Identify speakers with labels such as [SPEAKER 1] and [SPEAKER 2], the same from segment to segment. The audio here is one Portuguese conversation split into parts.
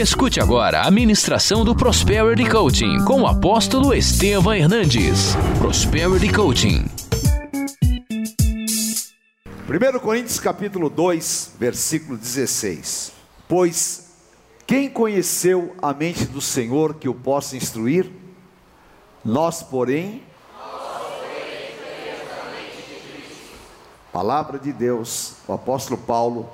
[SPEAKER 1] Escute agora a ministração do Prosperity Coaching com o apóstolo Estevam Hernandes. Prosperity Coaching.
[SPEAKER 2] 1 Coríntios capítulo 2, versículo 16. Pois quem conheceu a mente do Senhor que o possa instruir? Nós, porém, Palavra de Deus, o apóstolo Paulo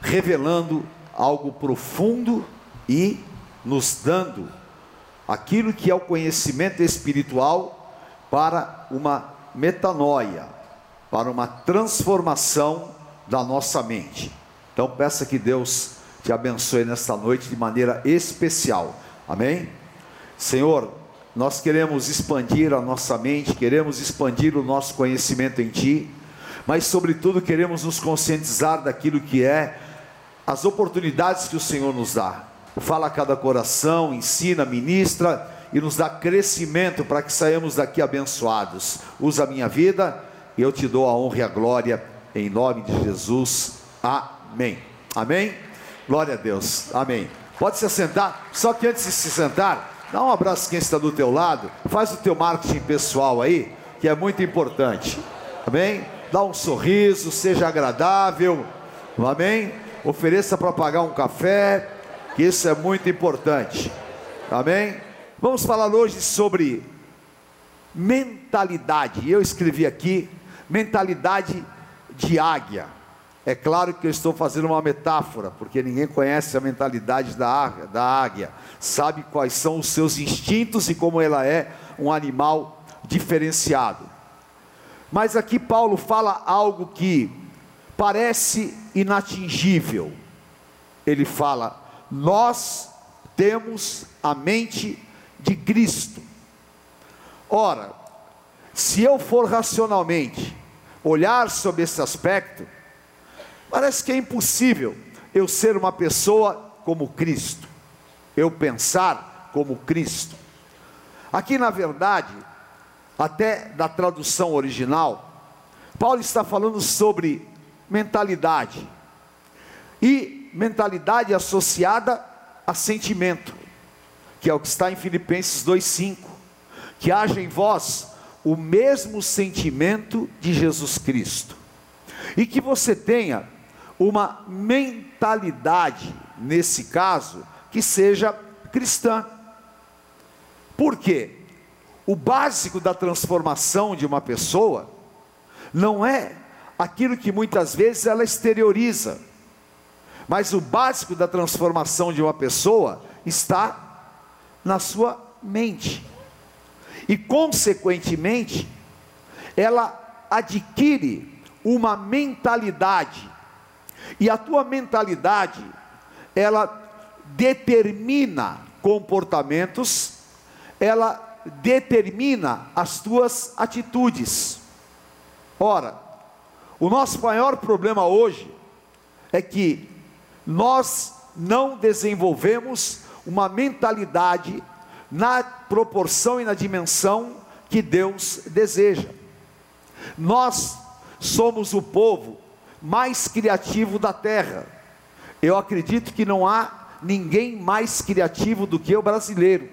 [SPEAKER 2] revelando algo profundo e nos dando aquilo que é o conhecimento espiritual para uma metanoia, para uma transformação da nossa mente. Então peça que Deus te abençoe nesta noite de maneira especial. Amém? Senhor, nós queremos expandir a nossa mente, queremos expandir o nosso conhecimento em Ti, mas, sobretudo, queremos nos conscientizar daquilo que é as oportunidades que o Senhor nos dá. Fala a cada coração, ensina, ministra e nos dá crescimento para que saímos daqui abençoados. Usa a minha vida e eu te dou a honra e a glória em nome de Jesus. Amém. Amém. Glória a Deus. Amém. Pode se sentar. Só que antes de se sentar, dá um abraço quem está do teu lado. Faz o teu marketing pessoal aí, que é muito importante. Amém? Dá um sorriso, seja agradável. Amém? ofereça para pagar um café, isso é muito importante. Amém? Vamos falar hoje sobre mentalidade. Eu escrevi aqui mentalidade de águia. É claro que eu estou fazendo uma metáfora, porque ninguém conhece a mentalidade da águia, da águia, sabe quais são os seus instintos e como ela é um animal diferenciado. Mas aqui Paulo fala algo que parece inatingível. Ele fala: Nós temos a mente de Cristo. Ora, se eu for racionalmente olhar sobre esse aspecto, parece que é impossível eu ser uma pessoa como Cristo, eu pensar como Cristo. Aqui, na verdade, até da tradução original, Paulo está falando sobre mentalidade. E mentalidade associada a sentimento, que é o que está em Filipenses 2:5, que haja em vós o mesmo sentimento de Jesus Cristo. E que você tenha uma mentalidade, nesse caso, que seja cristã. Por quê? O básico da transformação de uma pessoa não é aquilo que muitas vezes ela exterioriza. Mas o básico da transformação de uma pessoa está na sua mente. E, consequentemente, ela adquire uma mentalidade. E a tua mentalidade, ela determina comportamentos, ela determina as tuas atitudes. Ora, o nosso maior problema hoje é que nós não desenvolvemos uma mentalidade na proporção e na dimensão que Deus deseja. Nós somos o povo mais criativo da terra. Eu acredito que não há ninguém mais criativo do que o brasileiro.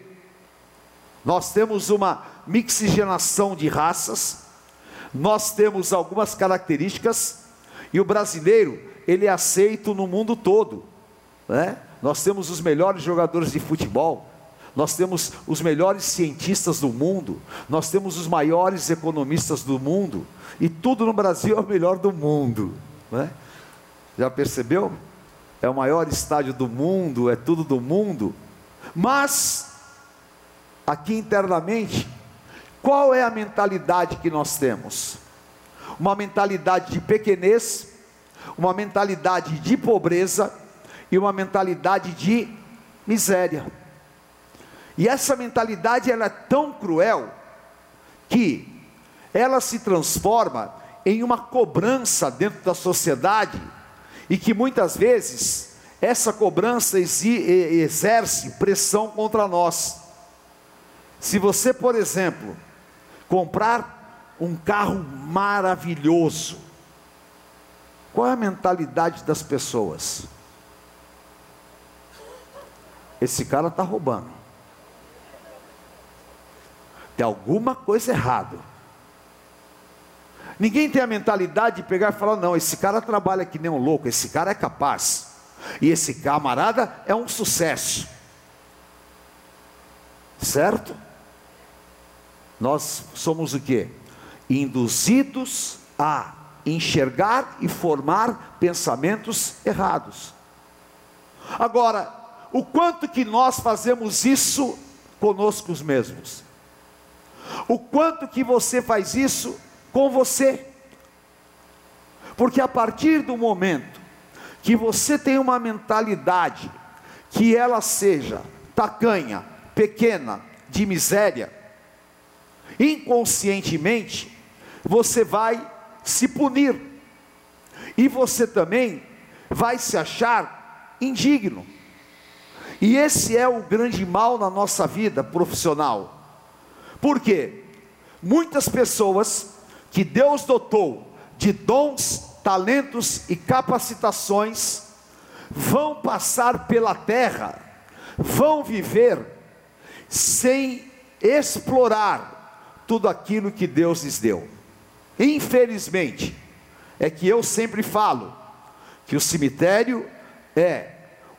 [SPEAKER 2] Nós temos uma mixigenação de raças, nós temos algumas características e o brasileiro ele é aceito no mundo todo, né? Nós temos os melhores jogadores de futebol, nós temos os melhores cientistas do mundo, nós temos os maiores economistas do mundo e tudo no Brasil é o melhor do mundo, né? Já percebeu? É o maior estádio do mundo, é tudo do mundo, mas aqui internamente qual é a mentalidade que nós temos? Uma mentalidade de pequenez, uma mentalidade de pobreza e uma mentalidade de miséria. E essa mentalidade ela é tão cruel que ela se transforma em uma cobrança dentro da sociedade e que muitas vezes essa cobrança exerce pressão contra nós. Se você, por exemplo, comprar um carro maravilhoso. Qual é a mentalidade das pessoas? esse cara está roubando. Tem alguma coisa errada. Ninguém tem a mentalidade de pegar e falar: não, esse cara trabalha que nem um louco, esse cara é capaz. E esse camarada é um sucesso. Certo? Nós somos o que? Induzidos a enxergar e formar pensamentos errados. Agora, o quanto que nós fazemos isso conosco mesmos? O quanto que você faz isso com você? Porque a partir do momento que você tem uma mentalidade que ela seja tacanha, pequena, de miséria, inconscientemente, você vai se punir, e você também vai se achar indigno. E esse é o grande mal na nossa vida profissional. Por quê? Muitas pessoas que Deus dotou de dons, talentos e capacitações vão passar pela terra, vão viver sem explorar tudo aquilo que Deus lhes deu. Infelizmente, é que eu sempre falo que o cemitério é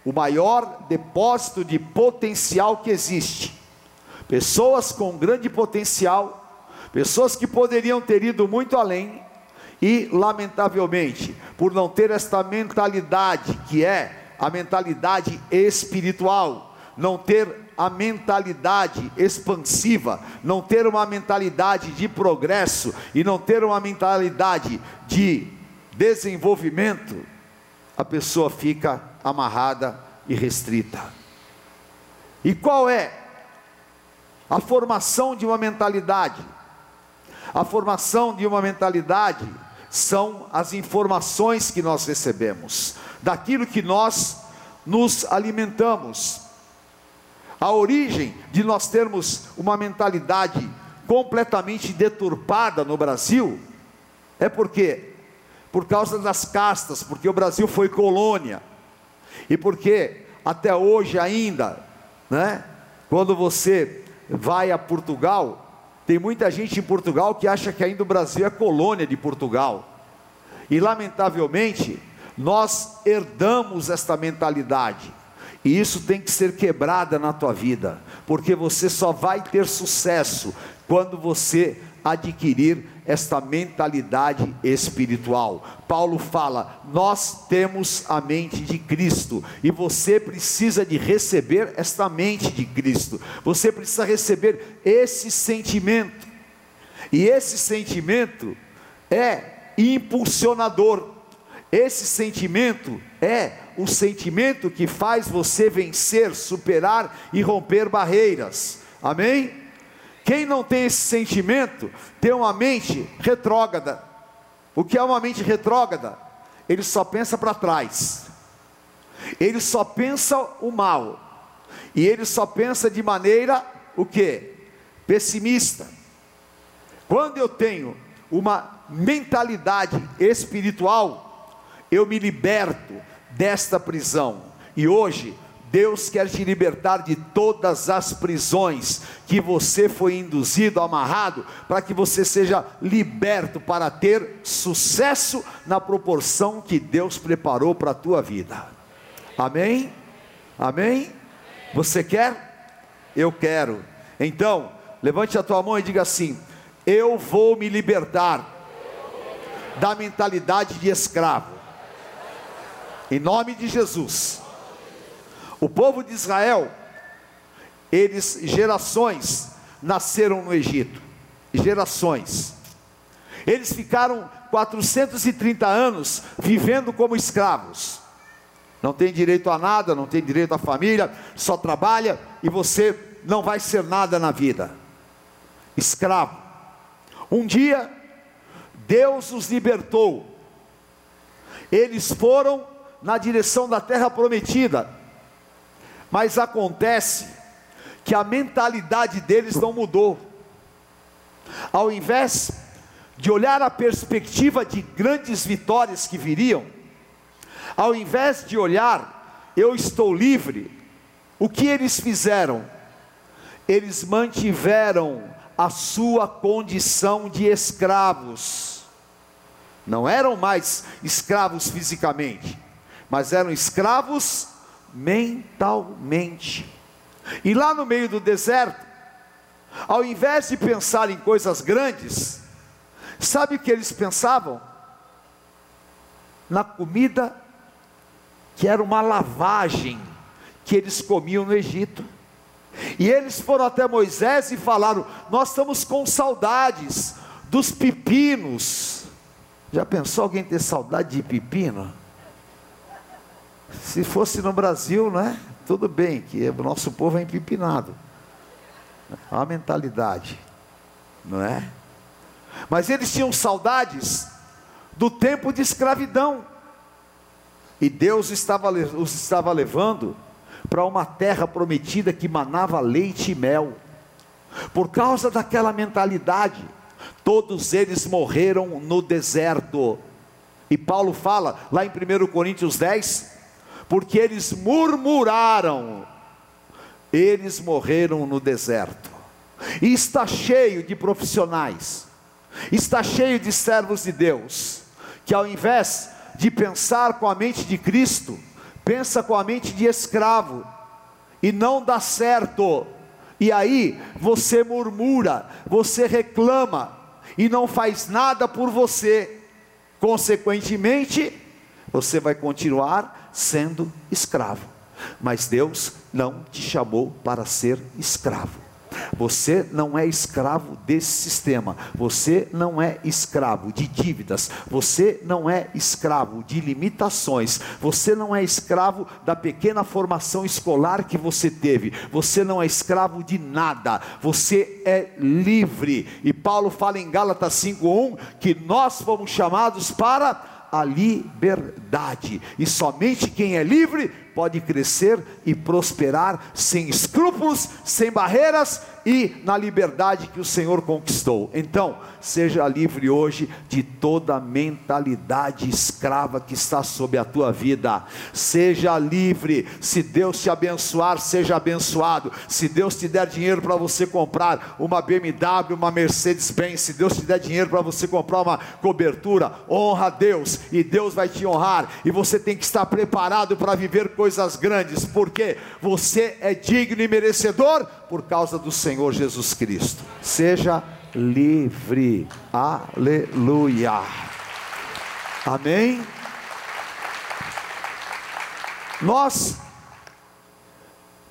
[SPEAKER 2] o maior depósito de potencial que existe. Pessoas com grande potencial, pessoas que poderiam ter ido muito além, e lamentavelmente, por não ter esta mentalidade que é a mentalidade espiritual, não ter a mentalidade expansiva, não ter uma mentalidade de progresso e não ter uma mentalidade de desenvolvimento, a pessoa fica amarrada e restrita. E qual é a formação de uma mentalidade? A formação de uma mentalidade são as informações que nós recebemos, daquilo que nós nos alimentamos. A origem de nós termos uma mentalidade completamente deturpada no Brasil é porque por causa das castas, porque o Brasil foi colônia. E porque até hoje ainda, né, quando você vai a Portugal, tem muita gente em Portugal que acha que ainda o Brasil é colônia de Portugal. E lamentavelmente, nós herdamos esta mentalidade. E isso tem que ser quebrada na tua vida, porque você só vai ter sucesso quando você adquirir esta mentalidade espiritual. Paulo fala: Nós temos a mente de Cristo e você precisa de receber esta mente de Cristo. Você precisa receber esse sentimento. E esse sentimento é impulsionador. Esse sentimento é o sentimento que faz você vencer, superar e romper barreiras. Amém? Quem não tem esse sentimento tem uma mente retrógrada. O que é uma mente retrógrada? Ele só pensa para trás. Ele só pensa o mal. E ele só pensa de maneira o que? Pessimista. Quando eu tenho uma mentalidade espiritual, eu me liberto desta prisão. E hoje Deus quer te libertar de todas as prisões que você foi induzido, amarrado, para que você seja liberto para ter sucesso na proporção que Deus preparou para a tua vida. Amém? Amém? Você quer? Eu quero. Então, levante a tua mão e diga assim: Eu vou me libertar da mentalidade de escravo. Em nome de Jesus. O povo de Israel, eles gerações nasceram no Egito, gerações. Eles ficaram 430 anos vivendo como escravos. Não tem direito a nada, não tem direito à família, só trabalha e você não vai ser nada na vida. Escravo. Um dia Deus os libertou. Eles foram na direção da terra prometida. Mas acontece que a mentalidade deles não mudou. Ao invés de olhar a perspectiva de grandes vitórias que viriam, ao invés de olhar, eu estou livre, o que eles fizeram? Eles mantiveram a sua condição de escravos. Não eram mais escravos fisicamente, mas eram escravos mentalmente. E lá no meio do deserto, ao invés de pensar em coisas grandes, sabe o que eles pensavam? Na comida que era uma lavagem que eles comiam no Egito. E eles foram até Moisés e falaram: Nós estamos com saudades dos pepinos. Já pensou alguém ter saudade de pepino? Se fosse no Brasil, né? Tudo bem, que o nosso povo é empipinado. A mentalidade, não é? Mas eles tinham saudades do tempo de escravidão. E Deus estava, os estava levando para uma terra prometida que manava leite e mel. Por causa daquela mentalidade, todos eles morreram no deserto. E Paulo fala lá em 1 Coríntios 10, porque eles murmuraram, eles morreram no deserto. E está cheio de profissionais, está cheio de servos de Deus, que ao invés de pensar com a mente de Cristo, pensa com a mente de escravo, e não dá certo. E aí você murmura, você reclama, e não faz nada por você, consequentemente, você vai continuar sendo escravo. Mas Deus não te chamou para ser escravo. Você não é escravo desse sistema. Você não é escravo de dívidas. Você não é escravo de limitações. Você não é escravo da pequena formação escolar que você teve. Você não é escravo de nada. Você é livre. E Paulo fala em Gálatas 5:1 que nós fomos chamados para a liberdade. E somente quem é livre pode crescer e prosperar sem escrúpulos, sem barreiras e na liberdade que o Senhor conquistou. Então, seja livre hoje de toda mentalidade escrava que está sobre a tua vida. Seja livre. Se Deus te abençoar, seja abençoado. Se Deus te der dinheiro para você comprar uma BMW, uma Mercedes-Benz, se Deus te der dinheiro para você comprar uma cobertura, honra a Deus e Deus vai te honrar. E você tem que estar preparado para viver coisas grandes, porque você é digno e merecedor por causa do Senhor Jesus Cristo. Seja livre. Aleluia. Amém. Nós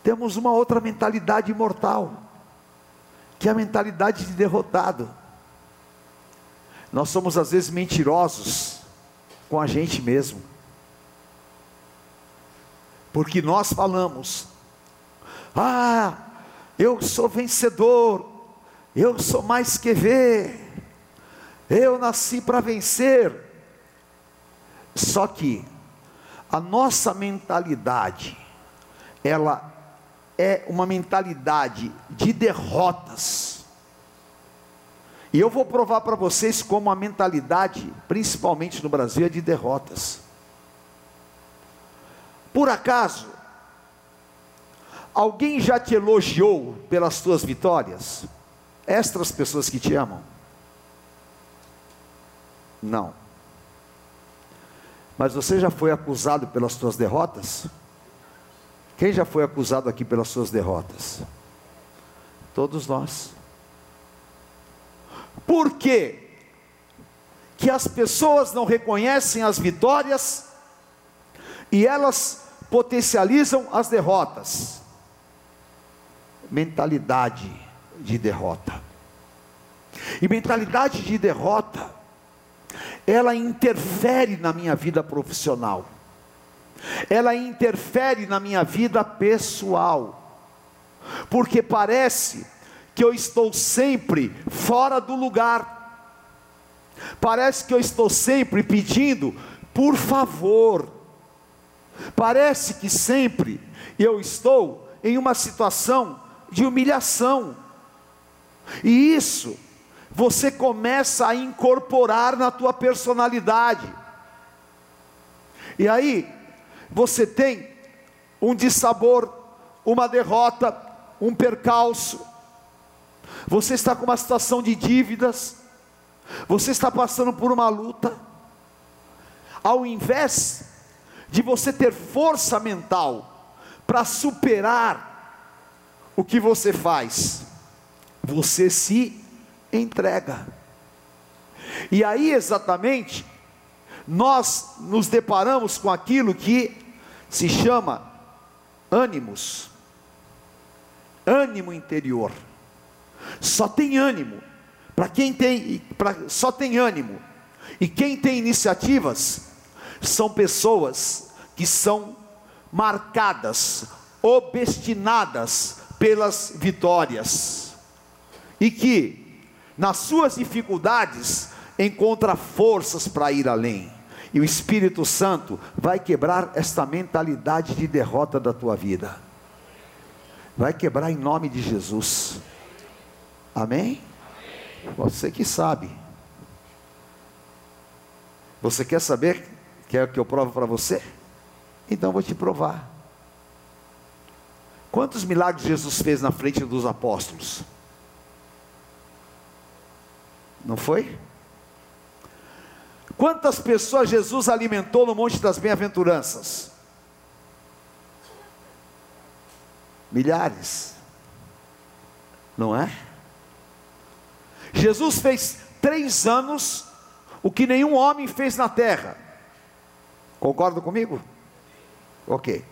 [SPEAKER 2] temos uma outra mentalidade imortal, que é a mentalidade de derrotado. Nós somos às vezes mentirosos com a gente mesmo. Porque nós falamos: "Ah, eu sou vencedor. Eu sou mais que ver. Eu nasci para vencer". Só que a nossa mentalidade ela é uma mentalidade de derrotas. E eu vou provar para vocês como a mentalidade, principalmente no Brasil, é de derrotas. Por acaso, alguém já te elogiou pelas tuas vitórias? Estas pessoas que te amam? Não. Mas você já foi acusado pelas tuas derrotas? Quem já foi acusado aqui pelas suas derrotas? Todos nós. Por quê? Que as pessoas não reconhecem as vitórias e elas potencializam as derrotas. Mentalidade de derrota. E mentalidade de derrota, ela interfere na minha vida profissional, ela interfere na minha vida pessoal, porque parece que eu estou sempre fora do lugar, parece que eu estou sempre pedindo, por favor, Parece que sempre eu estou em uma situação de humilhação. E isso você começa a incorporar na tua personalidade. E aí você tem um dissabor, uma derrota, um percalço, você está com uma situação de dívidas, você está passando por uma luta, ao invés de você ter força mental para superar o que você faz, você se entrega. E aí exatamente, nós nos deparamos com aquilo que se chama ânimos, ânimo interior. Só tem ânimo para quem tem, pra, só tem ânimo. E quem tem iniciativas são pessoas que são marcadas, obstinadas pelas vitórias. E que nas suas dificuldades encontra forças para ir além. E o Espírito Santo vai quebrar esta mentalidade de derrota da tua vida. Vai quebrar em nome de Jesus. Amém? Você que sabe. Você quer saber? Quer que eu prove para você? Então vou te provar. Quantos milagres Jesus fez na frente dos apóstolos? Não foi? Quantas pessoas Jesus alimentou no Monte das Bem-aventuranças? Milhares. Não é? Jesus fez três anos o que nenhum homem fez na terra. Concorda comigo? Ok.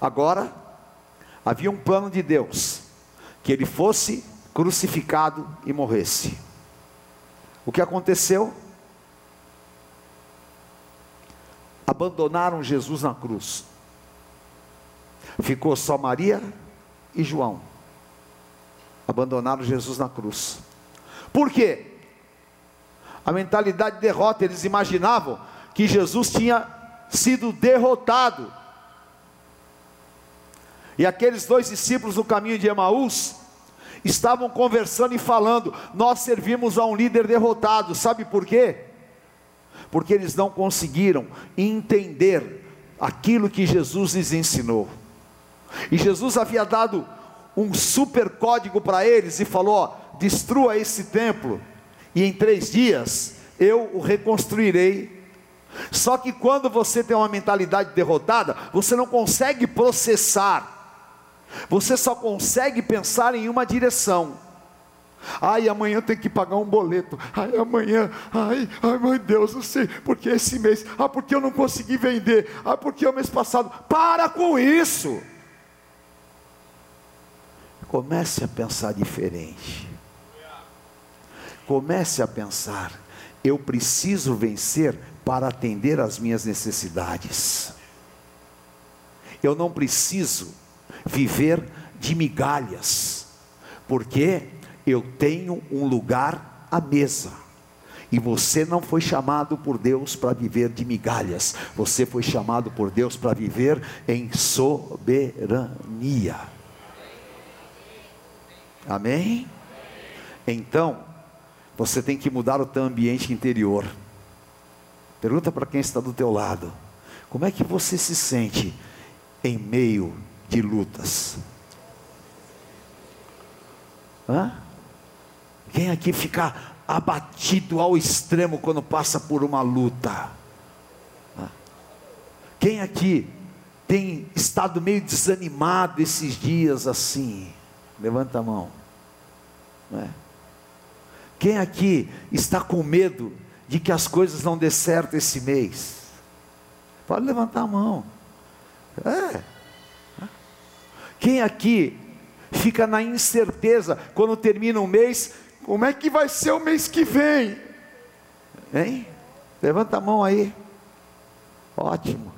[SPEAKER 2] Agora, havia um plano de Deus: que ele fosse crucificado e morresse. O que aconteceu? Abandonaram Jesus na cruz. Ficou só Maria e João. Abandonaram Jesus na cruz. Por quê? A mentalidade de derrota, eles imaginavam que Jesus tinha sido derrotado. E aqueles dois discípulos no caminho de Emaús estavam conversando e falando: Nós servimos a um líder derrotado, sabe por quê? Porque eles não conseguiram entender aquilo que Jesus lhes ensinou. E Jesus havia dado um super código para eles e falou: ó, destrua esse templo, e em três dias eu o reconstruirei. Só que quando você tem uma mentalidade derrotada, você não consegue processar, você só consegue pensar em uma direção. Ai, amanhã tem que pagar um boleto. Ai, amanhã, ai, ai, meu Deus, não sei, porque esse mês, ah, porque eu não consegui vender, ah, porque o mês passado. Para com isso. Comece a pensar diferente. Comece a pensar: eu preciso vencer para atender às minhas necessidades. Eu não preciso viver de migalhas, porque eu tenho um lugar à mesa. E você não foi chamado por Deus para viver de migalhas, você foi chamado por Deus para viver em soberania. Amém? Então, você tem que mudar o teu ambiente interior. Pergunta para quem está do teu lado. Como é que você se sente em meio de lutas? Hã? Quem aqui fica abatido ao extremo quando passa por uma luta? Hã? Quem aqui tem estado meio desanimado esses dias assim? Levanta a mão. É? Quem aqui está com medo de que as coisas não dê certo esse mês? Pode levantar a mão. É. Quem aqui fica na incerteza quando termina um mês, como é que vai ser o mês que vem? Hein? Levanta a mão aí. Ótimo.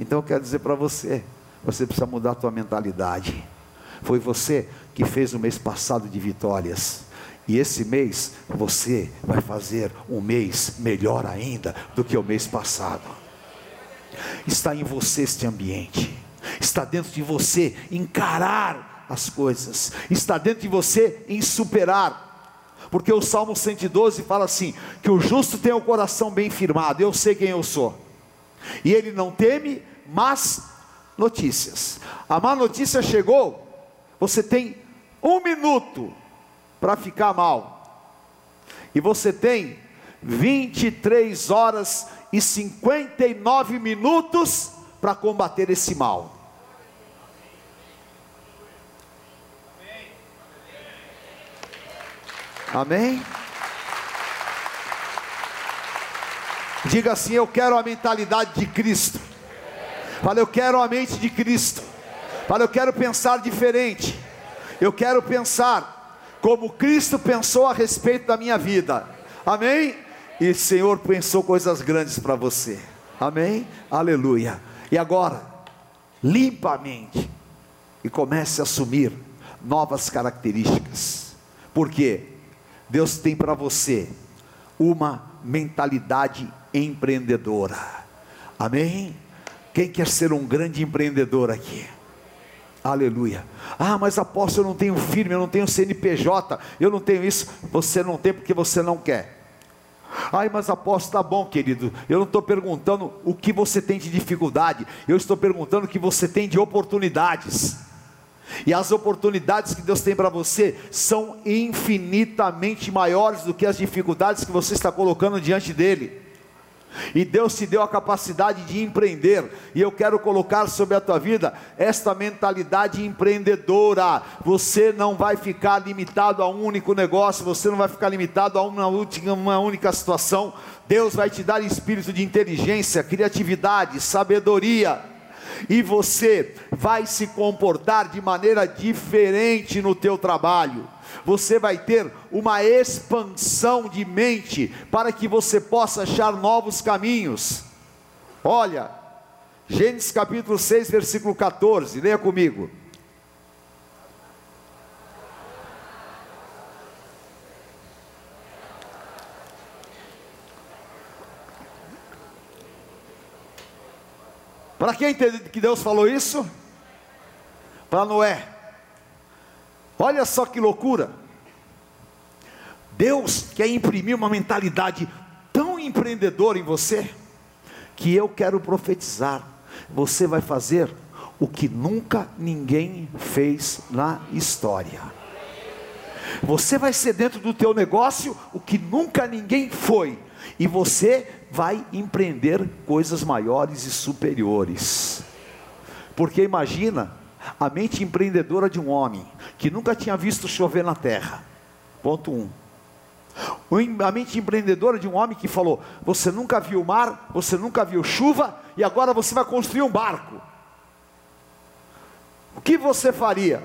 [SPEAKER 2] Então eu quero dizer para você, você precisa mudar a tua mentalidade. Foi você que fez o mês passado de vitórias. E esse mês você vai fazer um mês melhor ainda do que o mês passado. Está em você este ambiente. Está dentro de você encarar as coisas. Está dentro de você em superar. Porque o Salmo 112 fala assim: que o justo tem o coração bem firmado. Eu sei quem eu sou. E ele não teme, mas notícias. A má notícia chegou, você tem um minuto para ficar mal. E você tem 23 horas e 59 minutos para combater esse mal. Amém? Diga assim: Eu quero a mentalidade de Cristo. Fala, eu quero a mente de Cristo. Fala, eu quero pensar diferente. Eu quero pensar como Cristo pensou a respeito da minha vida. Amém? E o Senhor pensou coisas grandes para você. Amém? Aleluia. E agora, limpa a mente e comece a assumir novas características. Porque Deus tem para você uma mentalidade empreendedora. Amém? Quem quer ser um grande empreendedor aqui? Aleluia. Ah, mas apóstolo, eu não tenho firme, eu não tenho CNPJ, eu não tenho isso. Você não tem porque você não quer. Ai, mas apóstolo, tá bom, querido. Eu não estou perguntando o que você tem de dificuldade, eu estou perguntando o que você tem de oportunidades. E as oportunidades que Deus tem para você são infinitamente maiores do que as dificuldades que você está colocando diante dele. E Deus te deu a capacidade de empreender, e eu quero colocar sobre a tua vida esta mentalidade empreendedora. Você não vai ficar limitado a um único negócio, você não vai ficar limitado a uma, última, uma única situação. Deus vai te dar espírito de inteligência, criatividade, sabedoria e você vai se comportar de maneira diferente no teu trabalho você vai ter uma expansão de mente para que você possa achar novos caminhos. Olha, Gênesis capítulo 6, versículo 14, leia comigo. Para quem entende que Deus falou isso? Para Noé. Olha só que loucura. Deus quer imprimir uma mentalidade tão empreendedora em você, que eu quero profetizar. Você vai fazer o que nunca ninguém fez na história. Você vai ser dentro do teu negócio o que nunca ninguém foi. E você vai empreender coisas maiores e superiores. Porque imagina a mente empreendedora de um homem que nunca tinha visto chover na terra. Ponto 1. Um. A mente empreendedora de um homem que falou: Você nunca viu mar, você nunca viu chuva, e agora você vai construir um barco. O que você faria?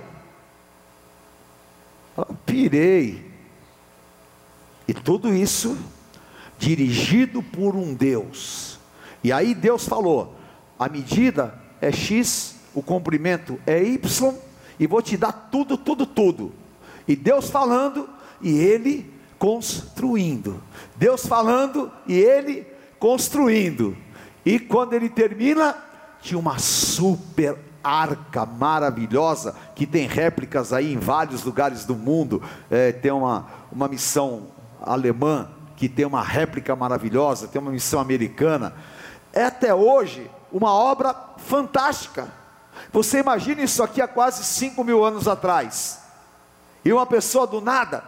[SPEAKER 2] pirei. E tudo isso dirigido por um Deus. E aí Deus falou: a medida é X o comprimento é Y, e vou te dar tudo, tudo, tudo. E Deus falando, e Ele construindo. Deus falando, e Ele construindo. E quando ele termina, tinha uma super arca maravilhosa, que tem réplicas aí em vários lugares do mundo. É, tem uma, uma missão alemã que tem uma réplica maravilhosa, tem uma missão americana. É até hoje uma obra fantástica. Você imagina isso aqui há quase 5 mil anos atrás. E uma pessoa do nada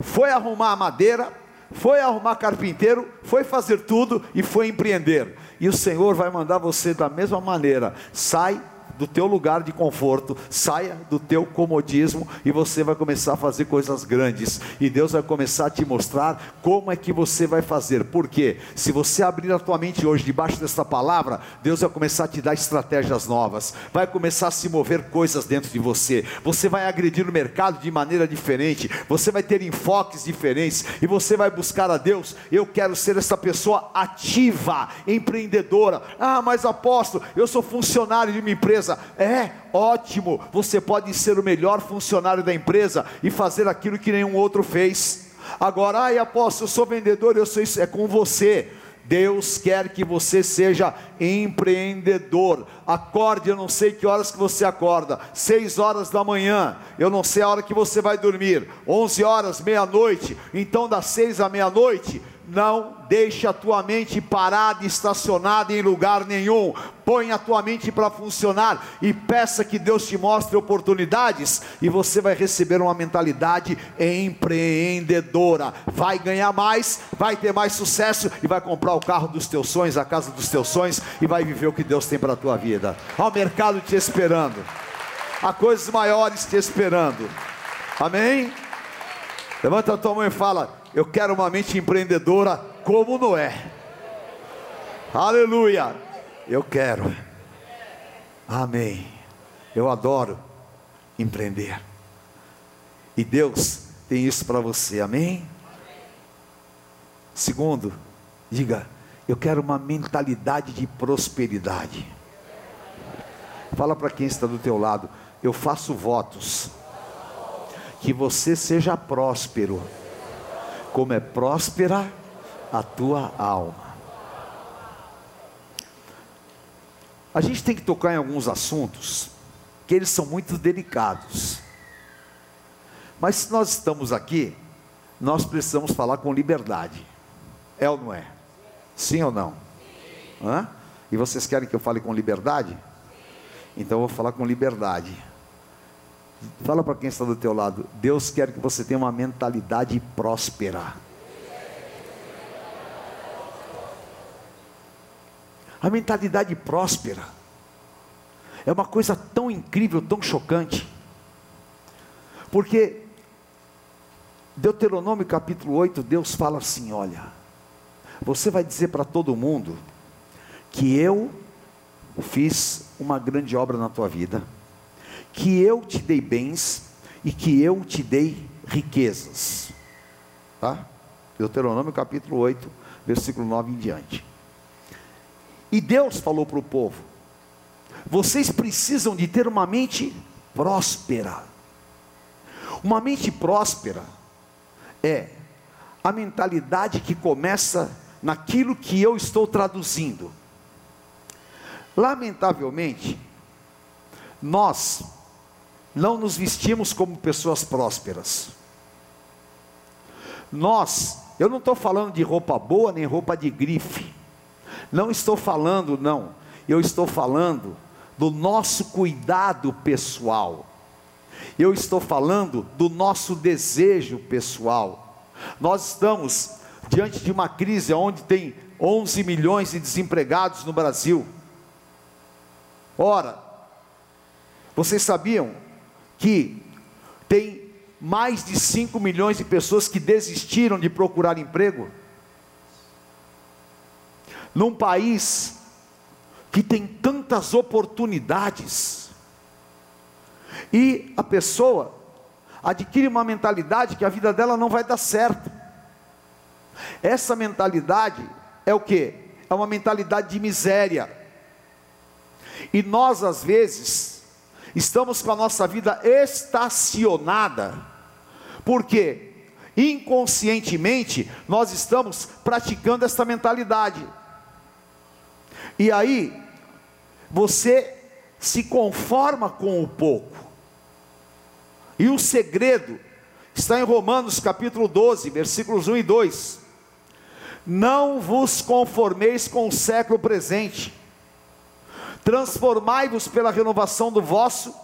[SPEAKER 2] foi arrumar a madeira, foi arrumar carpinteiro, foi fazer tudo e foi empreender. E o Senhor vai mandar você da mesma maneira. Sai do teu lugar de conforto, saia do teu comodismo e você vai começar a fazer coisas grandes. E Deus vai começar a te mostrar como é que você vai fazer. Porque se você abrir a tua mente hoje debaixo desta palavra, Deus vai começar a te dar estratégias novas. Vai começar a se mover coisas dentro de você. Você vai agredir o mercado de maneira diferente. Você vai ter enfoques diferentes e você vai buscar a Deus. Eu quero ser essa pessoa ativa, empreendedora. Ah, mas apóstolo, eu sou funcionário de uma empresa empresa. É ótimo, você pode ser o melhor funcionário da empresa e fazer aquilo que nenhum outro fez. Agora, ai apóstolo, eu sou vendedor, eu sou isso, é com você. Deus quer que você seja empreendedor. Acorde, eu não sei que horas que você acorda. Seis horas da manhã, eu não sei a hora que você vai dormir. Onze horas, meia-noite. Então, das seis à meia-noite, Não deixe a tua mente parada, estacionada em lugar nenhum. Põe a tua mente para funcionar e peça que Deus te mostre oportunidades e você vai receber uma mentalidade empreendedora. Vai ganhar mais, vai ter mais sucesso e vai comprar o carro dos teus sonhos, a casa dos teus sonhos e vai viver o que Deus tem para a tua vida. Há o mercado te esperando. Há coisas maiores te esperando. Amém? Levanta a tua mão e fala: Eu quero uma mente empreendedora como Noé. Aleluia. Eu quero. Amém. Eu adoro empreender. E Deus tem isso para você. Amém? Segundo, diga: Eu quero uma mentalidade de prosperidade. Fala para quem está do teu lado. Eu faço votos que você seja próspero, como é próspera a tua alma. A gente tem que tocar em alguns assuntos que eles são muito delicados. Mas se nós estamos aqui, nós precisamos falar com liberdade. É ou não é? Sim ou não? Hã? E vocês querem que eu fale com liberdade? Então eu vou falar com liberdade. Fala para quem está do teu lado. Deus quer que você tenha uma mentalidade próspera. A mentalidade próspera é uma coisa tão incrível, tão chocante. Porque Deuteronômio capítulo 8, Deus fala assim: olha, você vai dizer para todo mundo que eu fiz uma grande obra na tua vida que eu te dei bens e que eu te dei riquezas. Tá? Deuteronômio capítulo 8, versículo 9 em diante. E Deus falou para o povo: vocês precisam de ter uma mente próspera. Uma mente próspera é a mentalidade que começa naquilo que eu estou traduzindo. Lamentavelmente, nós não nos vestimos como pessoas prósperas. Nós, eu não estou falando de roupa boa nem roupa de grife. Não estou falando, não. Eu estou falando do nosso cuidado pessoal. Eu estou falando do nosso desejo pessoal. Nós estamos diante de uma crise onde tem 11 milhões de desempregados no Brasil. Ora, vocês sabiam que tem mais de 5 milhões de pessoas que desistiram de procurar emprego. Num país que tem tantas oportunidades, e a pessoa adquire uma mentalidade que a vida dela não vai dar certo. Essa mentalidade é o que? É uma mentalidade de miséria. E nós, às vezes, estamos com a nossa vida estacionada, porque inconscientemente nós estamos praticando essa mentalidade. E aí, você se conforma com o pouco. E o segredo está em Romanos capítulo 12, versículos 1 e 2. Não vos conformeis com o século presente transformai-vos pela renovação do vosso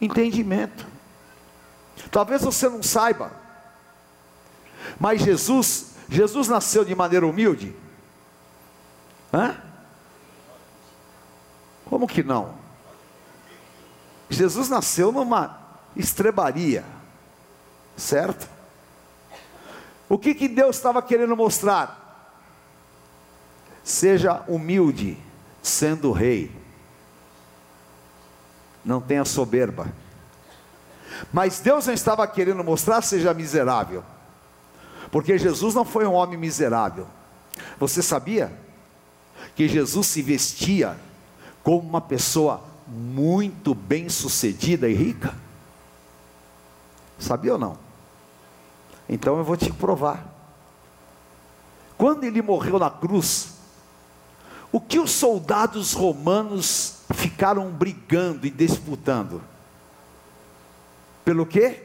[SPEAKER 2] entendimento. Talvez você não saiba, mas Jesus, Jesus nasceu de maneira humilde. Hã? Como que não? Jesus nasceu numa estrebaria, certo? O que, que Deus estava querendo mostrar? Seja humilde, sendo rei não tenha soberba. Mas Deus não estava querendo mostrar seja miserável, porque Jesus não foi um homem miserável. Você sabia que Jesus se vestia como uma pessoa muito bem sucedida e rica? Sabia ou não? Então eu vou te provar. Quando ele morreu na cruz, o que os soldados romanos ficaram brigando e disputando. Pelo quê?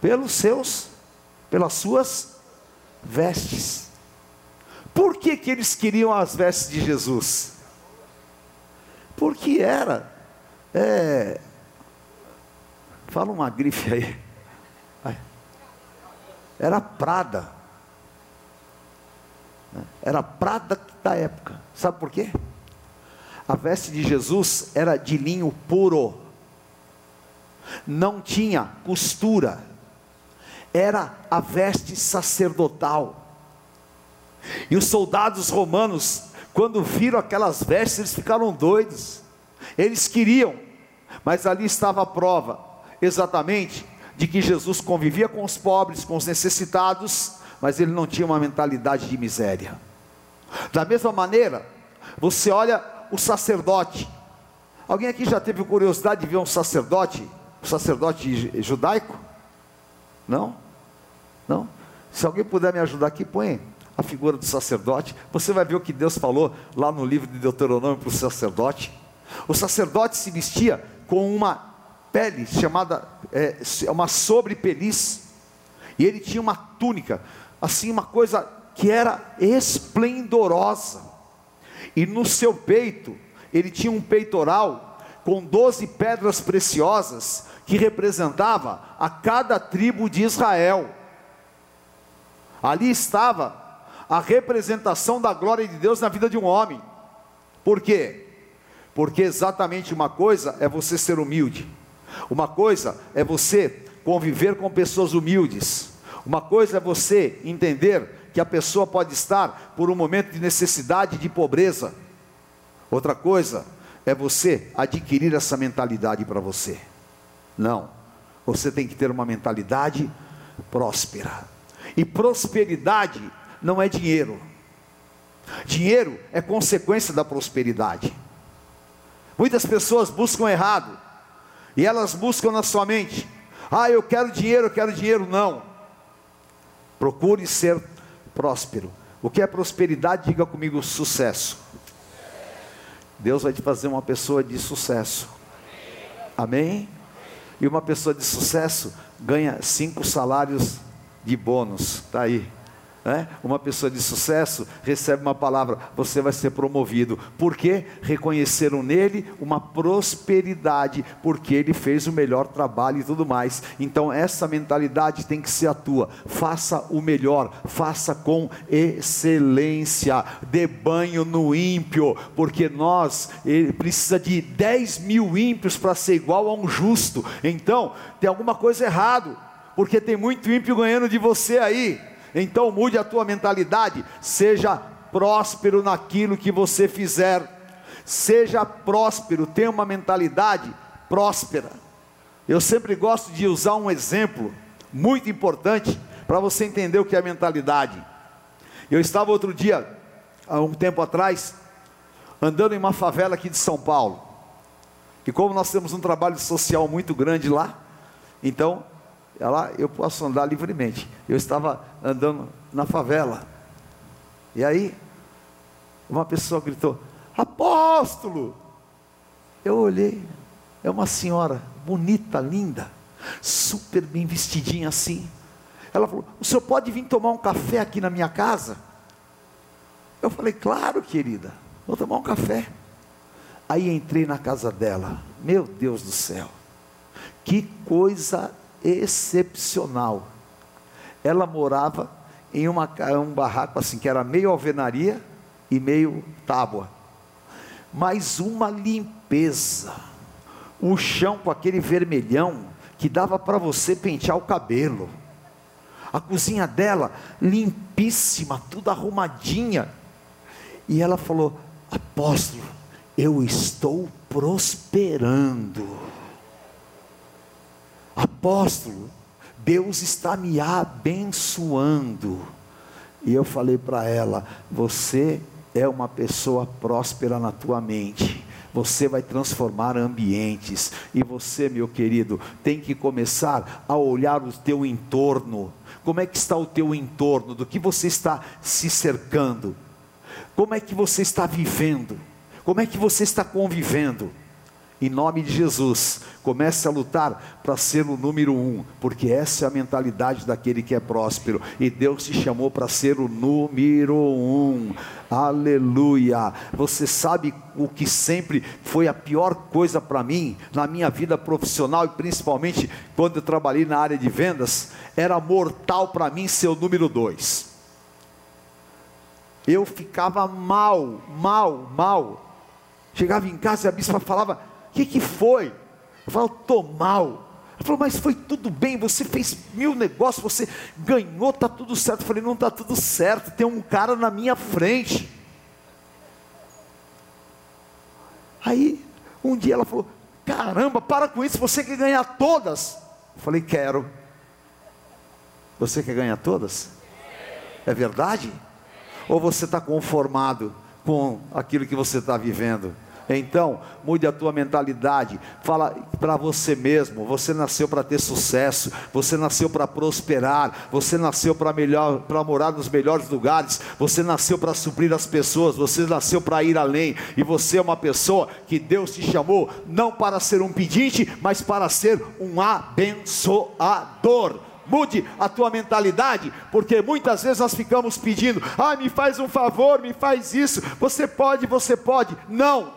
[SPEAKER 2] Pelos seus, pelas suas vestes. Por que, que eles queriam as vestes de Jesus? Porque era, é, fala uma grife aí, era Prada, era Prada da época, sabe por quê? A veste de Jesus era de linho puro, não tinha costura, era a veste sacerdotal. E os soldados romanos, quando viram aquelas vestes, eles ficaram doidos. Eles queriam, mas ali estava a prova, exatamente, de que Jesus convivia com os pobres, com os necessitados, mas ele não tinha uma mentalidade de miséria. Da mesma maneira, você olha o sacerdote. Alguém aqui já teve curiosidade de ver um sacerdote, um sacerdote judaico? Não? Não? Se alguém puder me ajudar aqui, põe a figura do sacerdote. Você vai ver o que Deus falou lá no livro de Deuteronômio para o sacerdote. O sacerdote se vestia com uma pele chamada, é, uma sobrepeliz, e ele tinha uma túnica, assim, uma coisa que era esplendorosa, e no seu peito, ele tinha um peitoral com doze pedras preciosas, que representava a cada tribo de Israel. Ali estava a representação da glória de Deus na vida de um homem. Por quê? Porque exatamente uma coisa é você ser humilde, uma coisa é você conviver com pessoas humildes, uma coisa é você entender que a pessoa pode estar por um momento de necessidade, de pobreza, outra coisa é você adquirir essa mentalidade para você. Não, você tem que ter uma mentalidade próspera, e prosperidade não é dinheiro. Dinheiro é consequência da prosperidade. Muitas pessoas buscam errado. E elas buscam na sua mente: "Ah, eu quero dinheiro, eu quero dinheiro". Não. Procure ser próspero. O que é prosperidade? Diga comigo sucesso. Deus vai te fazer uma pessoa de sucesso. Amém? E uma pessoa de sucesso ganha cinco salários de bônus. Está aí. Né? Uma pessoa de sucesso recebe uma palavra, você vai ser promovido. Porque reconheceram nele uma prosperidade, porque ele fez o melhor trabalho e tudo mais. Então essa mentalidade tem que ser a tua. Faça o melhor, faça com excelência. Dê banho no ímpio, porque nós ele precisa de 10 mil ímpios para ser igual a um justo. Então tem alguma coisa errado, porque tem muito ímpio ganhando de você aí. Então mude a tua mentalidade, seja próspero naquilo que você fizer. Seja próspero, tenha uma mentalidade próspera. Eu sempre gosto de usar um exemplo muito importante para você entender o que é mentalidade. Eu estava outro dia, há um tempo atrás, andando em uma favela aqui de São Paulo. E como nós temos um trabalho social muito grande lá, então lá eu posso andar livremente. Eu estava andando na favela. E aí, uma pessoa gritou: Apóstolo! Eu olhei, é uma senhora bonita, linda, super bem vestidinha assim. Ela falou: O senhor pode vir tomar um café aqui na minha casa? Eu falei: Claro, querida, vou tomar um café. Aí entrei na casa dela. Meu Deus do céu, que coisa excepcional. Ela morava em uma, um barraco assim, que era meio alvenaria e meio tábua. Mas uma limpeza. O chão com aquele vermelhão que dava para você pentear o cabelo. A cozinha dela limpíssima, tudo arrumadinha. E ela falou: Apóstolo, eu estou prosperando. Apóstolo, Deus está me abençoando. E eu falei para ela: Você é uma pessoa próspera na tua mente. Você vai transformar ambientes. E você, meu querido, tem que começar a olhar o teu entorno. Como é que está o teu entorno? Do que você está se cercando? Como é que você está vivendo? Como é que você está convivendo? Em nome de Jesus, comece a lutar para ser o número um, porque essa é a mentalidade daquele que é próspero, e Deus te chamou para ser o número um, aleluia. Você sabe o que sempre foi a pior coisa para mim, na minha vida profissional, e principalmente quando eu trabalhei na área de vendas, era mortal para mim ser o número dois. Eu ficava mal, mal, mal. Chegava em casa e a bispa falava: o que, que foi? Eu falo, estou mal. Ele falou, mas foi tudo bem, você fez mil negócios, você ganhou, está tudo certo. Eu falei, não está tudo certo, tem um cara na minha frente. Aí, um dia ela falou, caramba, para com isso, você quer ganhar todas? Eu falei, quero. Você quer ganhar todas? É verdade? Ou você está conformado com aquilo que você está vivendo? Então, mude a tua mentalidade. Fala para você mesmo, você nasceu para ter sucesso, você nasceu para prosperar, você nasceu para morar nos melhores lugares, você nasceu para suprir as pessoas, você nasceu para ir além, e você é uma pessoa que Deus te chamou não para ser um pedinte, mas para ser um abençoador mude a tua mentalidade, porque muitas vezes nós ficamos pedindo: ah, me faz um favor, me faz isso, você pode, você pode. Não,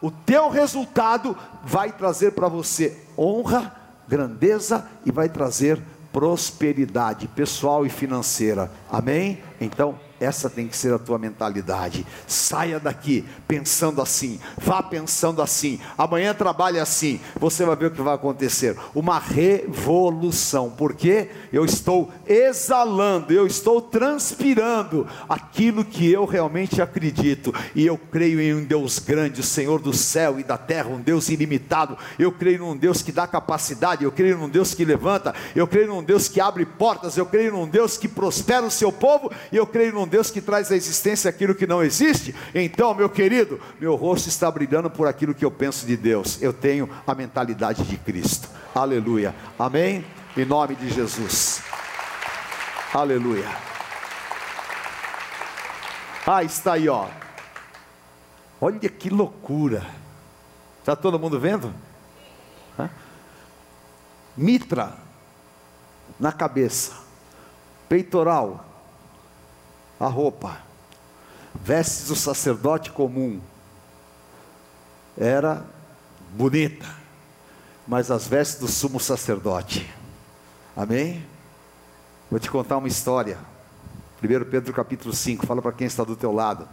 [SPEAKER 2] o teu resultado vai trazer para você honra, grandeza e vai trazer prosperidade pessoal e financeira. Amém? Então, essa tem que ser a tua mentalidade. Saia daqui pensando assim, vá pensando assim. Amanhã trabalhe assim. Você vai ver o que vai acontecer. Uma revolução. Porque eu estou exalando, eu estou transpirando aquilo que eu realmente acredito. E eu creio em um Deus grande, o Senhor do céu e da terra, um Deus ilimitado. Eu creio num Deus que dá capacidade, eu creio num Deus que levanta, eu creio num Deus que abre portas, eu creio num Deus que prospera o seu povo, e eu creio num Deus que traz à existência aquilo que não existe, então, meu querido, meu rosto está brilhando por aquilo que eu penso de Deus. Eu tenho a mentalidade de Cristo. Aleluia. Amém? Em nome de Jesus. Aleluia. Ah, está aí, ó. Olha que loucura. Está todo mundo vendo? Mitra na cabeça, peitoral, a roupa, vestes do sacerdote comum, era bonita, mas as vestes do sumo sacerdote, amém? Vou te contar uma história, 1 Pedro capítulo 5, fala para quem está do teu lado,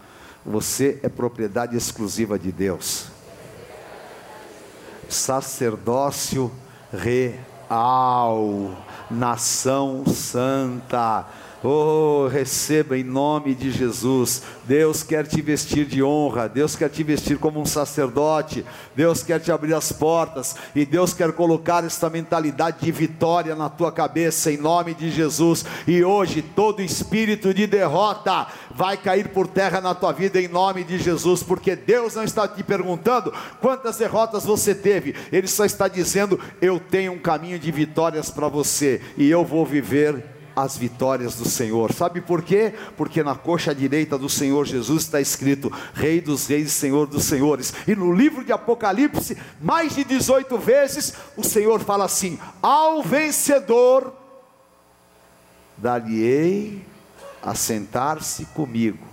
[SPEAKER 2] você é propriedade exclusiva de Deus, sacerdócio real, nação santa, Oh, receba em nome de Jesus. Deus quer te vestir de honra, Deus quer te vestir como um sacerdote, Deus quer te abrir as portas. E Deus quer colocar esta mentalidade de vitória na tua cabeça em nome de Jesus. E hoje todo espírito de derrota vai cair por terra na tua vida em nome de Jesus, porque Deus não está te perguntando quantas derrotas você teve, Ele só está dizendo: Eu tenho um caminho de vitórias para você. E eu vou viver as vitórias do Senhor. Sabe por quê? Porque na coxa direita do Senhor Jesus está escrito Rei dos Reis e Senhor dos Senhores. E no livro de Apocalipse, mais de 18 vezes, o Senhor fala assim: Ao vencedor, dar-lhe-ei a sentar-se comigo.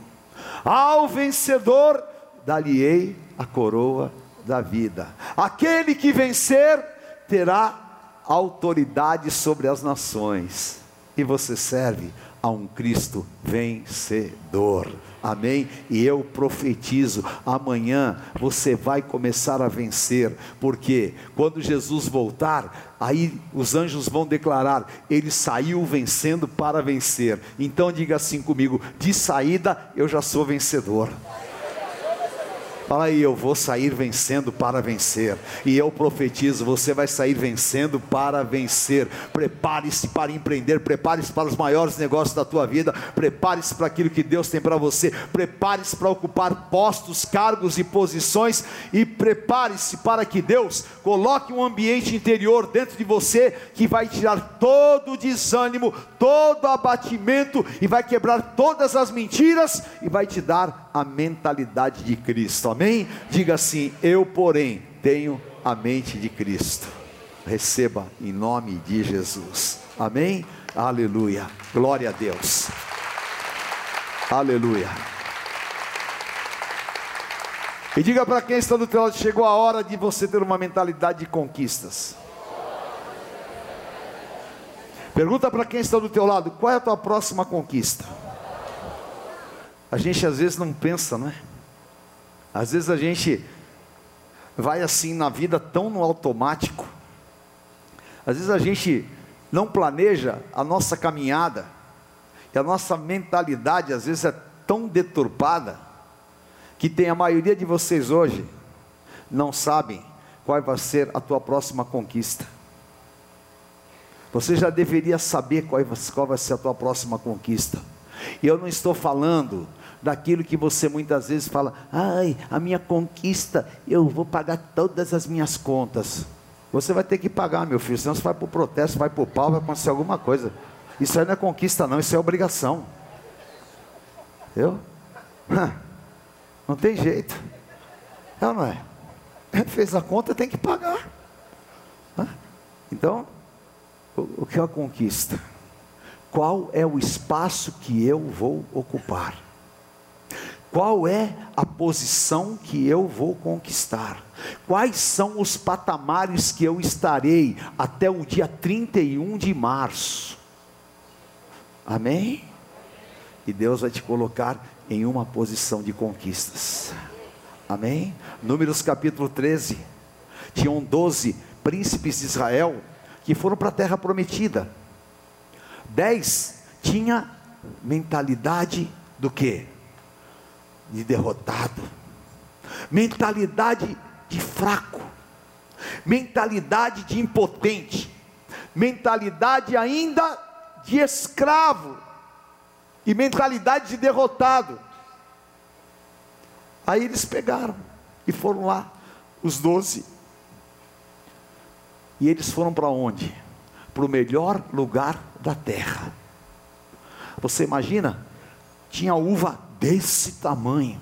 [SPEAKER 2] Ao vencedor, dar-lhe-ei a coroa da vida. Aquele que vencer terá autoridade sobre as nações e você serve a um Cristo vencedor. Amém? E eu profetizo: amanhã você vai começar a vencer, porque quando Jesus voltar, aí os anjos vão declarar: Ele saiu vencendo para vencer. Então diga assim comigo: de saída eu já sou vencedor. Fala aí, eu vou sair vencendo para vencer. E eu profetizo, você vai sair vencendo para vencer. Prepare-se para empreender, prepare-se para os maiores negócios da tua vida, prepare-se para aquilo que Deus tem para você, prepare-se para ocupar postos, cargos e posições e prepare-se para que Deus coloque um ambiente interior dentro de você que vai tirar todo o desânimo, todo o abatimento e vai quebrar todas as mentiras e vai te dar a mentalidade de Cristo. Amém? Diga assim: Eu, porém, tenho a mente de Cristo. Receba em nome de Jesus. Amém? Aleluia. Glória a Deus. Aleluia. E diga para quem está do teu lado: chegou a hora de você ter uma mentalidade de conquistas. Pergunta para quem está do teu lado: qual é a tua próxima conquista? A gente às vezes não pensa, não é? Às vezes a gente vai assim na vida tão no automático. Às vezes a gente não planeja a nossa caminhada. E a nossa mentalidade às vezes é tão deturpada que tem a maioria de vocês hoje não sabem qual vai ser a tua próxima conquista. Você já deveria saber qual, vai ser a tua próxima conquista. E eu não estou falando daquilo que você muitas vezes fala, ai, a minha conquista, eu vou pagar todas as minhas contas. Você vai ter que pagar, meu filho, senão você vai para o protesto, vai para o pau, vai acontecer alguma coisa. Isso aí não é conquista, não, isso é obrigação. Eu? Não tem jeito. É ou não é? Fez a conta, tem que pagar. Então, o que é a conquista? Qual é o espaço que eu vou ocupar? Qual é a posição que eu vou conquistar? Quais são os patamares que eu estarei até o dia 31 de março? Amém? E Deus vai te colocar em uma posição de conquistas. Amém? Números capítulo 13. Tinham 12 príncipes de Israel que foram para a terra prometida. Dez tinha mentalidade do que? De derrotado, mentalidade de fraco, mentalidade de impotente, mentalidade ainda de escravo e mentalidade de derrotado. Aí eles pegaram e foram lá, os doze, e eles foram para onde? Para o melhor lugar da terra. Você imagina? Tinha uva desse tamanho,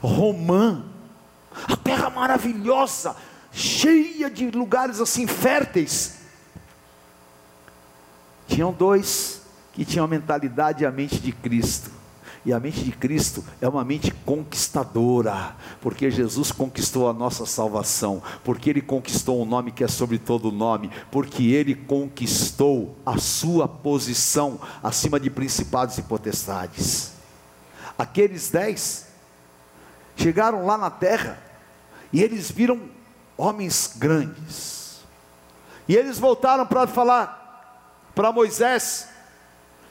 [SPEAKER 2] romã, a terra maravilhosa, cheia de lugares assim férteis. Tinham dois que tinham a mentalidade e a mente de Cristo. E a mente de Cristo é uma mente conquistadora, porque Jesus conquistou a nossa salvação, porque Ele conquistou o um nome que é sobre todo nome, porque Ele conquistou a sua posição acima de principados e potestades. Aqueles dez chegaram lá na terra e eles viram homens grandes, e eles voltaram para falar para Moisés,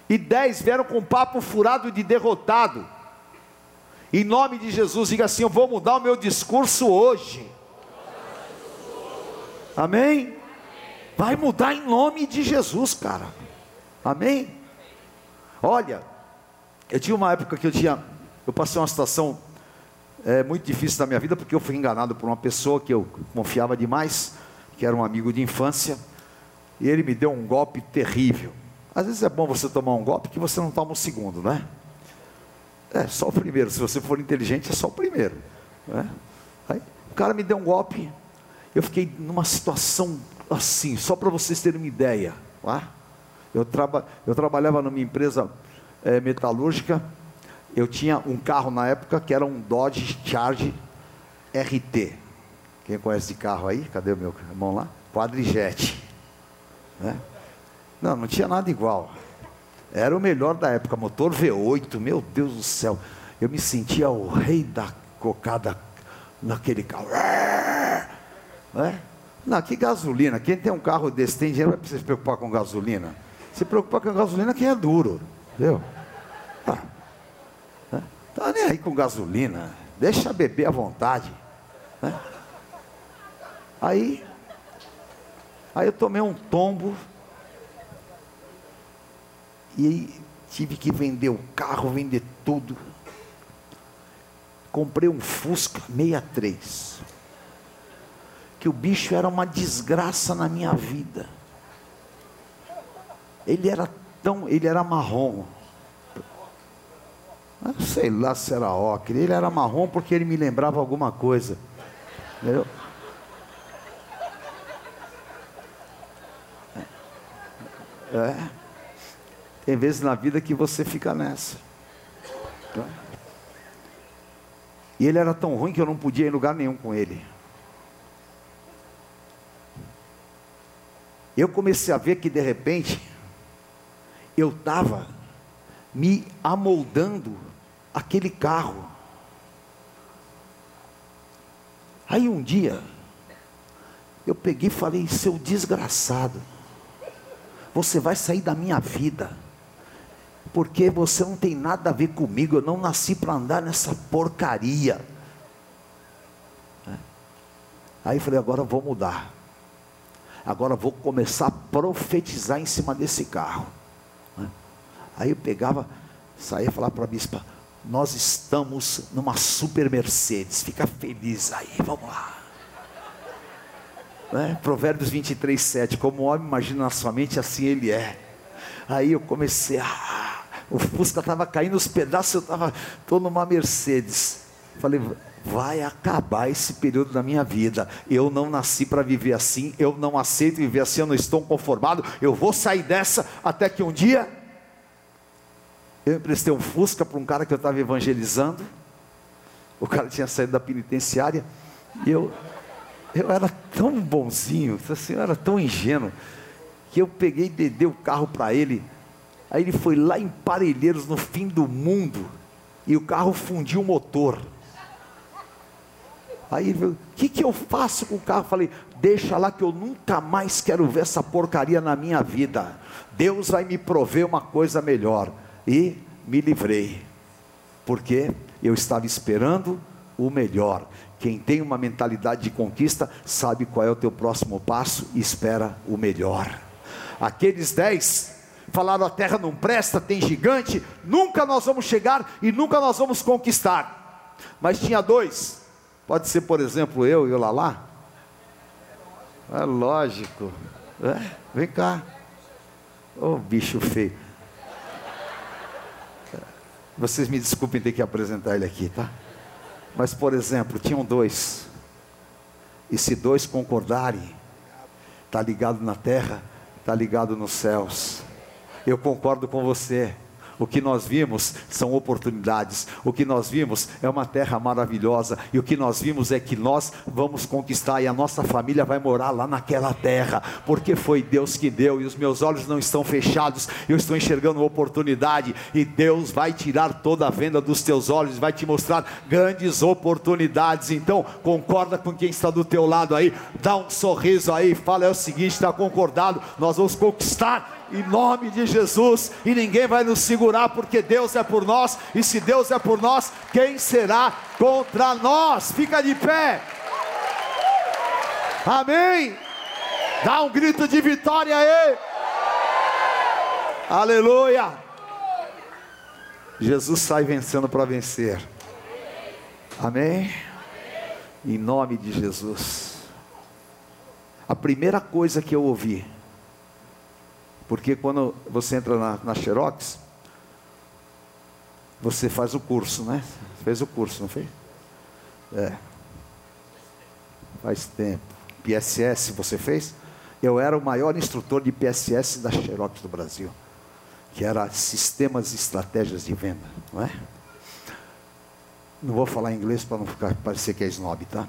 [SPEAKER 2] e dez vieram com papo furado de derrotado. Em nome de Jesus, diga assim: Eu vou mudar o meu discurso hoje. Amém? Vai mudar em nome de Jesus, cara. Amém? Olha, eu tinha uma época que eu tinha, eu passei uma situação é, muito difícil na minha vida, porque eu fui enganado por uma pessoa que eu confiava demais, que era um amigo de infância, e ele me deu um golpe terrível. Às vezes é bom você tomar um golpe que você não toma um segundo, né? É, só o primeiro. Se você for inteligente, é só o primeiro. Né? Aí, o cara me deu um golpe. Eu fiquei numa situação assim, só para vocês terem uma ideia. Tá? Eu, traba, eu trabalhava numa empresa é, metalúrgica. Eu tinha um carro na época que era um Dodge Charge RT. Quem conhece de carro aí? Cadê o meu irmão lá? Quadrijet. Né? Não, não tinha nada igual. Era o melhor da época, motor V8, meu Deus do céu. Eu me sentia o rei da cocada naquele carro. É? Não, que gasolina. Quem tem um carro desse tem dinheiro, vai precisar se preocupar com gasolina. Se preocupar com gasolina quem é duro. Entendeu? Ah, é? Tá nem aí com gasolina. Deixa beber à vontade. Né? Aí, aí eu tomei um tombo e tive que vender o carro, vender tudo. Comprei um Fusca 63. Que o bicho era uma desgraça na minha vida. Ele era tão, ele era marrom. Ah, sei lá se era ocre. Ele era marrom porque ele me lembrava alguma coisa. Entendeu? É. é. Tem vezes na vida que você fica nessa. Tá? E ele era tão ruim que eu não podia ir em lugar nenhum com ele. Eu comecei a ver que de repente eu estava me amoldando aquele carro. Aí um dia eu peguei e falei: seu desgraçado, você vai sair da minha vida porque você não tem nada a ver comigo, eu não nasci para andar nessa porcaria. Aí falei, agora vou mudar. Agora vou começar a profetizar em cima desse carro. Aí eu pegava, saía falar para a bispa, nós estamos numa super Mercedes, fica feliz aí, vamos lá. É, Provérbios 23, 7, como o homem imagina na sua mente, assim ele é. Aí eu comecei a o Fusca estava caindo os pedaços, eu estava, estou numa Mercedes. Falei, vai acabar esse período da minha vida. Eu não nasci para viver assim, eu não aceito viver assim, eu não estou conformado. Eu vou sair dessa até que um dia eu emprestei um Fusca para um cara que eu estava evangelizando. O cara tinha saído da penitenciária e eu eu era tão bonzinho, assim, eu era tão ingênuo que eu peguei e dei o carro para ele Aí ele foi lá em Parelheiros, no fim do mundo, e o carro fundiu o motor. Aí ele falou: O que, que eu faço com o carro? Eu falei: Deixa lá que eu nunca mais quero ver essa porcaria na minha vida. Deus vai me prover uma coisa melhor. E me livrei, porque eu estava esperando o melhor. Quem tem uma mentalidade de conquista sabe qual é o teu próximo passo e espera o melhor. Aqueles dez falaram: a terra não presta, tem gigante, nunca nós vamos chegar e nunca nós vamos conquistar. Mas tinha dois, pode ser, por exemplo, eu e o Lalá. É lógico, é, vem cá, ô oh, bicho feio. Vocês me desculpem ter que apresentar ele aqui, tá? Mas, por exemplo, tinham dois, e se dois concordarem, está ligado na terra, está ligado nos céus. Eu concordo com você. O que nós vimos são oportunidades. O que nós vimos é uma terra maravilhosa. E o que nós vimos é que nós vamos conquistar e a nossa família vai morar lá naquela terra. Porque foi Deus que deu e os meus olhos não estão fechados. Eu estou enxergando uma oportunidade e Deus vai tirar toda a venda dos teus olhos, vai te mostrar grandes oportunidades. Então, concorda com quem está do teu lado aí. Dá um sorriso aí, fala é o seguinte, está concordado. Nós vamos conquistar em nome de Jesus, e ninguém vai nos segurar, porque Deus é por nós, e se Deus é por nós, quem será contra nós? Fica de pé, amém? Dá um grito de vitória aí, aleluia. Jesus sai vencendo para vencer, amém? Em nome de Jesus. A primeira coisa que eu ouvi, porque quando você entra na, na Xerox, você faz o curso, né? Fez o curso, não fez? É. Faz tempo. PSS você fez? Eu era o maior instrutor de PSS da Xerox do Brasil, que era Sistemas e Estratégias de Venda, não é? Não vou falar inglês para não ficar, parecer que é snob, tá?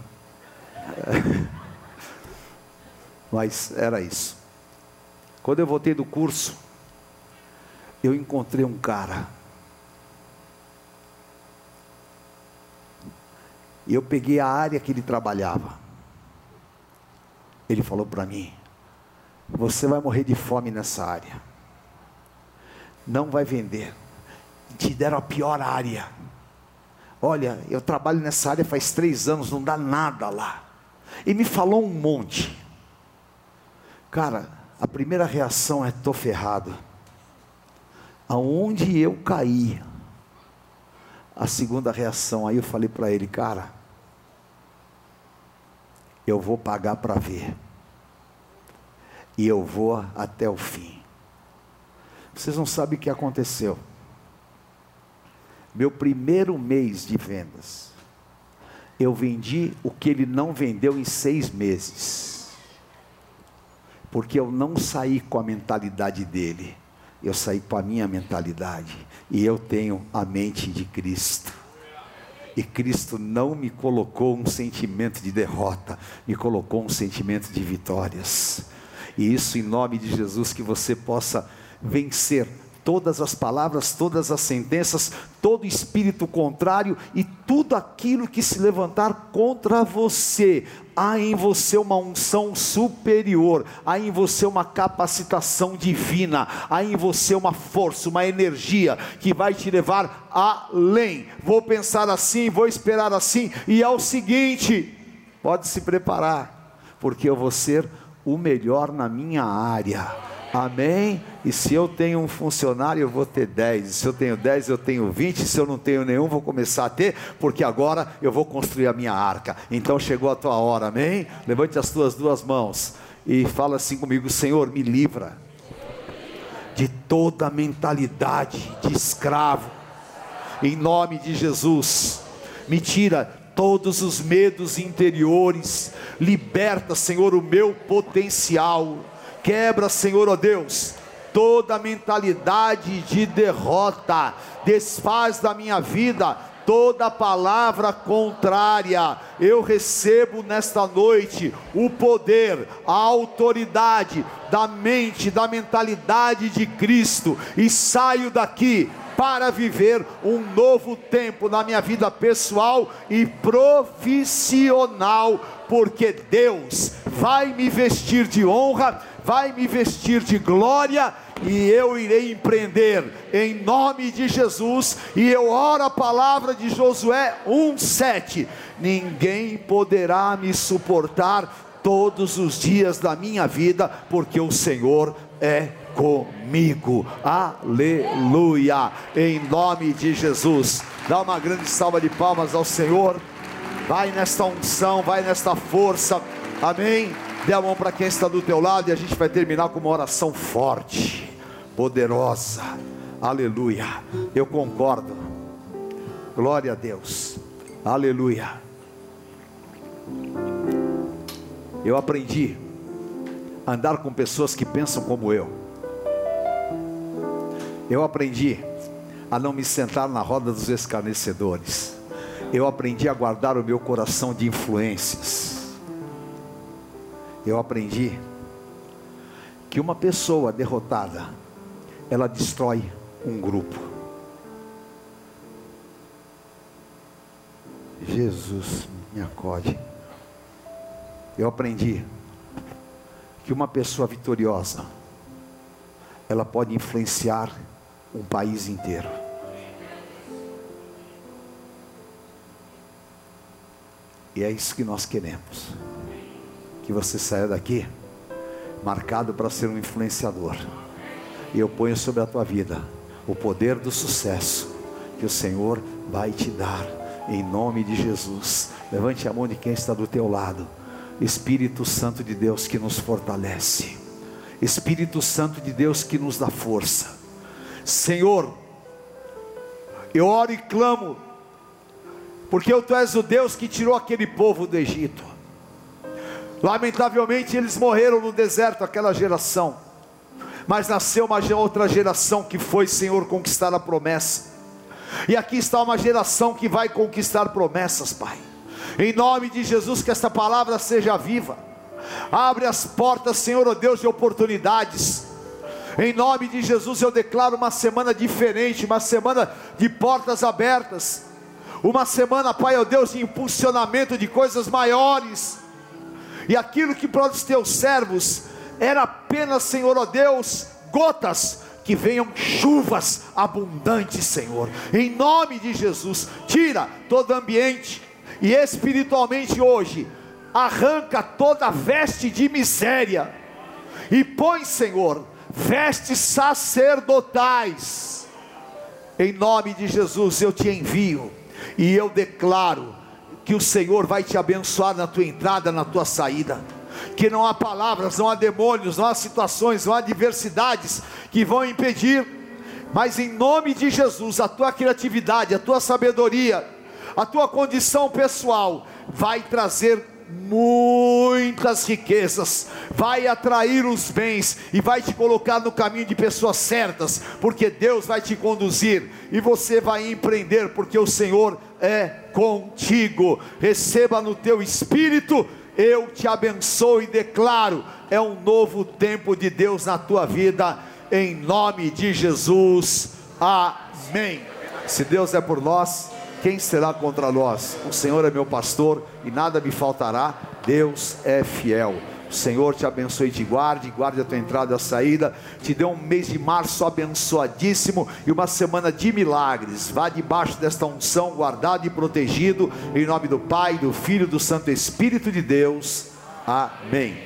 [SPEAKER 2] É. Mas era isso. Quando eu voltei do curso, eu encontrei um cara. E eu peguei a área que ele trabalhava. Ele falou para mim: Você vai morrer de fome nessa área. Não vai vender. Te deram a pior área. Olha, eu trabalho nessa área faz três anos, não dá nada lá. E me falou um monte. Cara, a primeira reação é: estou ferrado. Aonde eu caí? A segunda reação, aí eu falei para ele, cara, eu vou pagar para ver. E eu vou até o fim. Vocês não sabem o que aconteceu. Meu primeiro mês de vendas, eu vendi o que ele não vendeu em seis meses. Porque eu não saí com a mentalidade dele, eu saí com a minha mentalidade, e eu tenho a mente de Cristo. E Cristo não me colocou um sentimento de derrota, me colocou um sentimento de vitórias. E isso em nome de Jesus, que você possa vencer todas as palavras, todas as sentenças, todo espírito contrário e tudo aquilo que se levantar contra você. Há em você uma unção superior, há em você uma capacitação divina, há em você uma força, uma energia que vai te levar além. Vou pensar assim, vou esperar assim, e é o seguinte: pode se preparar, porque eu vou ser o melhor na minha área Amém? E se eu tenho um funcionário, eu vou ter 10. Se eu tenho 10, eu tenho 20. Se eu não tenho nenhum, vou começar a ter, porque agora eu vou construir a minha arca. Então chegou a tua hora, amém? Levante as tuas duas mãos e fala assim comigo: Senhor, me livra de toda mentalidade de escravo, em nome de Jesus. Me tira todos os medos interiores, liberta, Senhor, o meu potencial Quebra, Senhor, ó oh Deus, toda mentalidade de derrota, desfaz da minha vida toda palavra contrária. Eu recebo nesta noite o poder, a autoridade da mente, da mentalidade de Cristo e saio daqui para viver um novo tempo na minha vida pessoal e profissional, porque Deus vai me vestir de honra vai me vestir de glória e eu irei empreender em nome de Jesus. E eu oro a palavra de Josué 1:7. Ninguém poderá me suportar todos os dias da minha vida, porque o Senhor é comigo. Aleluia! Em nome de Jesus. Dá uma grande salva de palmas ao Senhor. Vai nesta unção, vai nesta força. Amém. Dê a mão para quem está do teu lado e a gente vai terminar com uma oração forte, poderosa. Aleluia. Eu concordo. Glória a Deus. Aleluia. Eu aprendi a andar com pessoas que pensam como eu. Eu aprendi a não me sentar na roda dos escarnecedores. Eu aprendi a guardar o meu coração de influências eu aprendi que uma pessoa derrotada, ela destrói um grupo. Jesus me acode. Eu aprendi que uma pessoa vitoriosa, ela pode influenciar um país inteiro. E é isso que nós queremos que você saia daqui marcado para ser um influenciador. E eu ponho sobre a tua vida o poder do sucesso que o Senhor vai te dar em nome de Jesus. Levante a mão de quem está do teu lado. Espírito Santo de Deus que nos fortalece. Espírito Santo de Deus que nos dá força. Senhor, eu oro e clamo, porque tu és o Deus que tirou aquele povo do Egito. Lamentavelmente eles morreram no deserto, aquela geração. Mas nasceu uma outra geração que foi, Senhor, conquistar a promessa. E aqui está uma geração que vai conquistar promessas, Pai. Em nome de Jesus, que esta palavra seja viva. Abre as portas, Senhor, oh Deus, de oportunidades. Em nome de Jesus, eu declaro uma semana diferente, uma semana de portas abertas. Uma semana, Pai, ó oh Deus, de impulsionamento de coisas maiores e aquilo que para os teus servos era apenas, Senhor, ó Deus, gotas, que venham chuvas abundantes, Senhor, em nome de Jesus, tira todo ambiente, e espiritualmente hoje, arranca toda veste de miséria, e põe, Senhor, vestes sacerdotais, em nome de Jesus eu te envio, e eu declaro, que o Senhor vai te abençoar na tua entrada, na tua saída. Que não há palavras, não há demônios, não há situações, não há adversidades que vão impedir, mas em nome de Jesus, a tua criatividade, a tua sabedoria, a tua condição pessoal vai trazer muitas riquezas, vai atrair os bens e vai te colocar no caminho de pessoas certas, porque Deus vai te conduzir e você vai empreender, porque o Senhor é contigo. Receba no teu espírito, eu te abençoo e declaro: é um novo tempo de Deus na tua vida, em nome de Jesus. Amém. Se Deus é por nós, quem será contra nós? O Senhor é meu pastor e nada me faltará. Deus é fiel. O Senhor te abençoe e te guarde, guarde a tua entrada e a saída, te dê um mês de março abençoadíssimo e uma semana de milagres. Vá debaixo desta unção, guardado e protegido, em nome do Pai, do Filho e do Santo Espírito de Deus. Amém.